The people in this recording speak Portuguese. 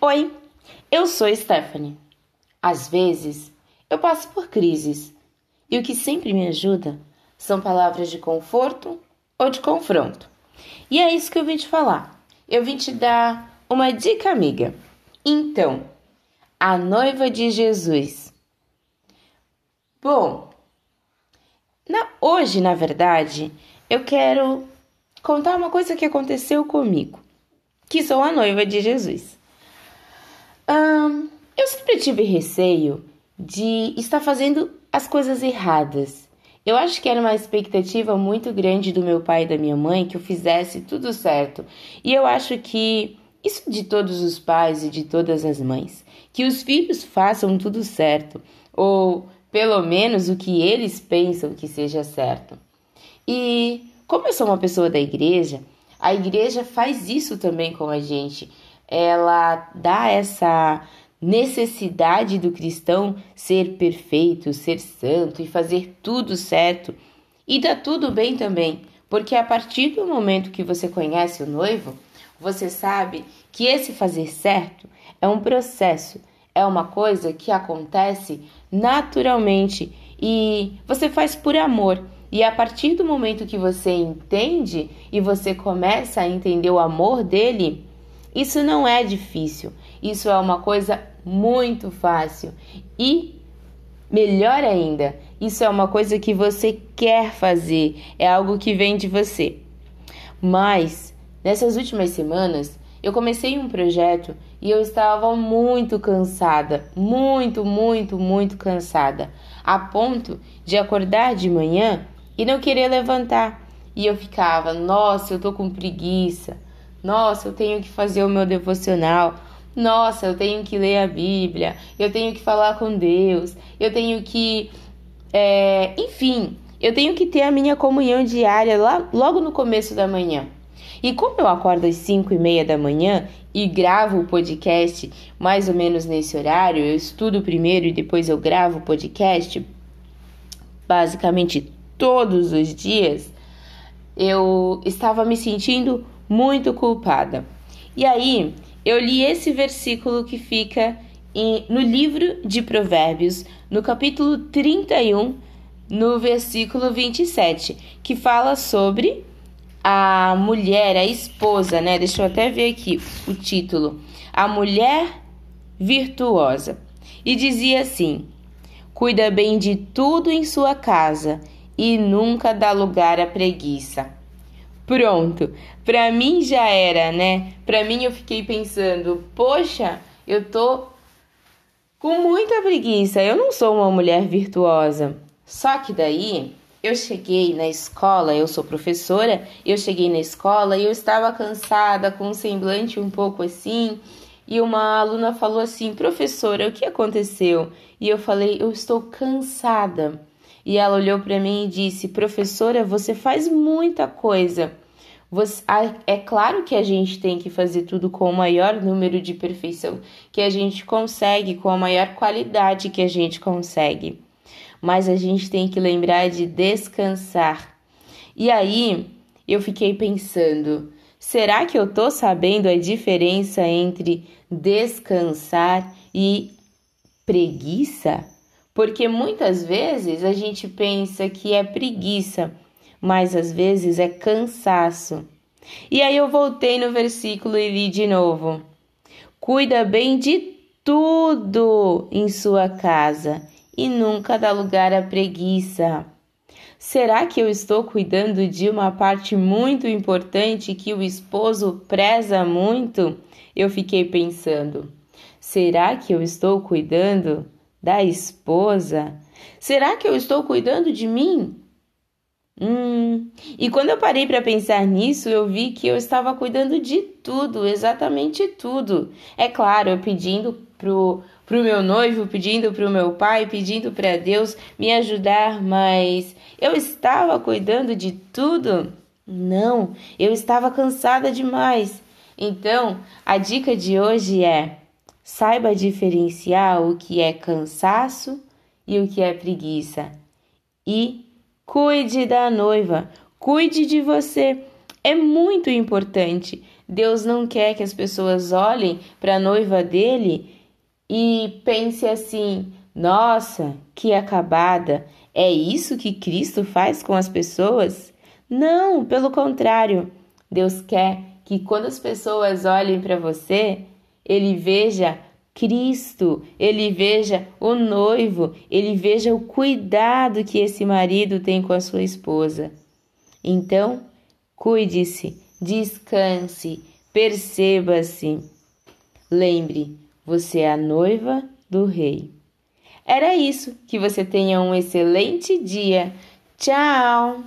Oi, eu sou Stephanie. Às vezes eu passo por crises e o que sempre me ajuda são palavras de conforto ou de confronto. E é isso que eu vim te falar. Eu vim te dar uma dica amiga. Então, a noiva de Jesus. Bom, na, hoje, na verdade, eu quero contar uma coisa que aconteceu comigo, que sou a noiva de Jesus. Eu sempre tive receio de estar fazendo as coisas erradas. Eu acho que era uma expectativa muito grande do meu pai e da minha mãe que eu fizesse tudo certo. E eu acho que isso de todos os pais e de todas as mães, que os filhos façam tudo certo, ou pelo menos o que eles pensam que seja certo. E como eu sou uma pessoa da igreja, a igreja faz isso também com a gente. Ela dá essa necessidade do cristão ser perfeito, ser santo e fazer tudo certo. E dá tudo bem também, porque a partir do momento que você conhece o noivo, você sabe que esse fazer certo é um processo, é uma coisa que acontece naturalmente e você faz por amor. E a partir do momento que você entende e você começa a entender o amor dele, isso não é difícil, isso é uma coisa muito fácil. E melhor ainda, isso é uma coisa que você quer fazer, é algo que vem de você. Mas nessas últimas semanas, eu comecei um projeto e eu estava muito cansada, muito, muito, muito cansada, a ponto de acordar de manhã e não querer levantar. E eu ficava, nossa, eu tô com preguiça. Nossa, eu tenho que fazer o meu devocional. Nossa, eu tenho que ler a Bíblia. Eu tenho que falar com Deus. Eu tenho que. É, enfim, eu tenho que ter a minha comunhão diária lá, logo no começo da manhã. E como eu acordo às 5 e meia da manhã e gravo o podcast mais ou menos nesse horário, eu estudo primeiro e depois eu gravo o podcast, basicamente todos os dias, eu estava me sentindo muito culpada. E aí eu li esse versículo que fica em, no livro de Provérbios, no capítulo 31, no versículo 27, que fala sobre a mulher, a esposa, né? Deixa eu até ver aqui o título. A mulher virtuosa. E dizia assim: Cuida bem de tudo em sua casa e nunca dá lugar à preguiça. Pronto, pra mim já era, né? Pra mim eu fiquei pensando, poxa, eu tô com muita preguiça, eu não sou uma mulher virtuosa. Só que daí eu cheguei na escola, eu sou professora, eu cheguei na escola e eu estava cansada, com um semblante um pouco assim, e uma aluna falou assim: "Professora, o que aconteceu?" E eu falei: "Eu estou cansada". E ela olhou para mim e disse: "Professora, você faz muita coisa. Você, é claro que a gente tem que fazer tudo com o maior número de perfeição que a gente consegue, com a maior qualidade que a gente consegue." mas a gente tem que lembrar de descansar. E aí eu fiquei pensando: será que eu tô sabendo a diferença entre descansar e preguiça? Porque muitas vezes a gente pensa que é preguiça, mas às vezes é cansaço. E aí eu voltei no versículo e li de novo: Cuida bem de tudo em sua casa e nunca dá lugar à preguiça. Será que eu estou cuidando de uma parte muito importante que o esposo preza muito? Eu fiquei pensando. Será que eu estou cuidando da esposa? Será que eu estou cuidando de mim? Hum. E quando eu parei para pensar nisso, eu vi que eu estava cuidando de tudo, exatamente tudo. É claro, eu pedindo pro pro meu noivo, pedindo pro meu pai, pedindo para Deus me ajudar, mas eu estava cuidando de tudo? Não, eu estava cansada demais. Então, a dica de hoje é: saiba diferenciar o que é cansaço e o que é preguiça. E cuide da noiva, cuide de você. É muito importante Deus não quer que as pessoas olhem para a noiva dele e pense assim: nossa, que acabada! É isso que Cristo faz com as pessoas? Não, pelo contrário. Deus quer que quando as pessoas olhem para você, ele veja Cristo, ele veja o noivo, ele veja o cuidado que esse marido tem com a sua esposa. Então, cuide-se, descanse, perceba-se. Lembre, você é a noiva do rei. Era isso. Que você tenha um excelente dia. Tchau!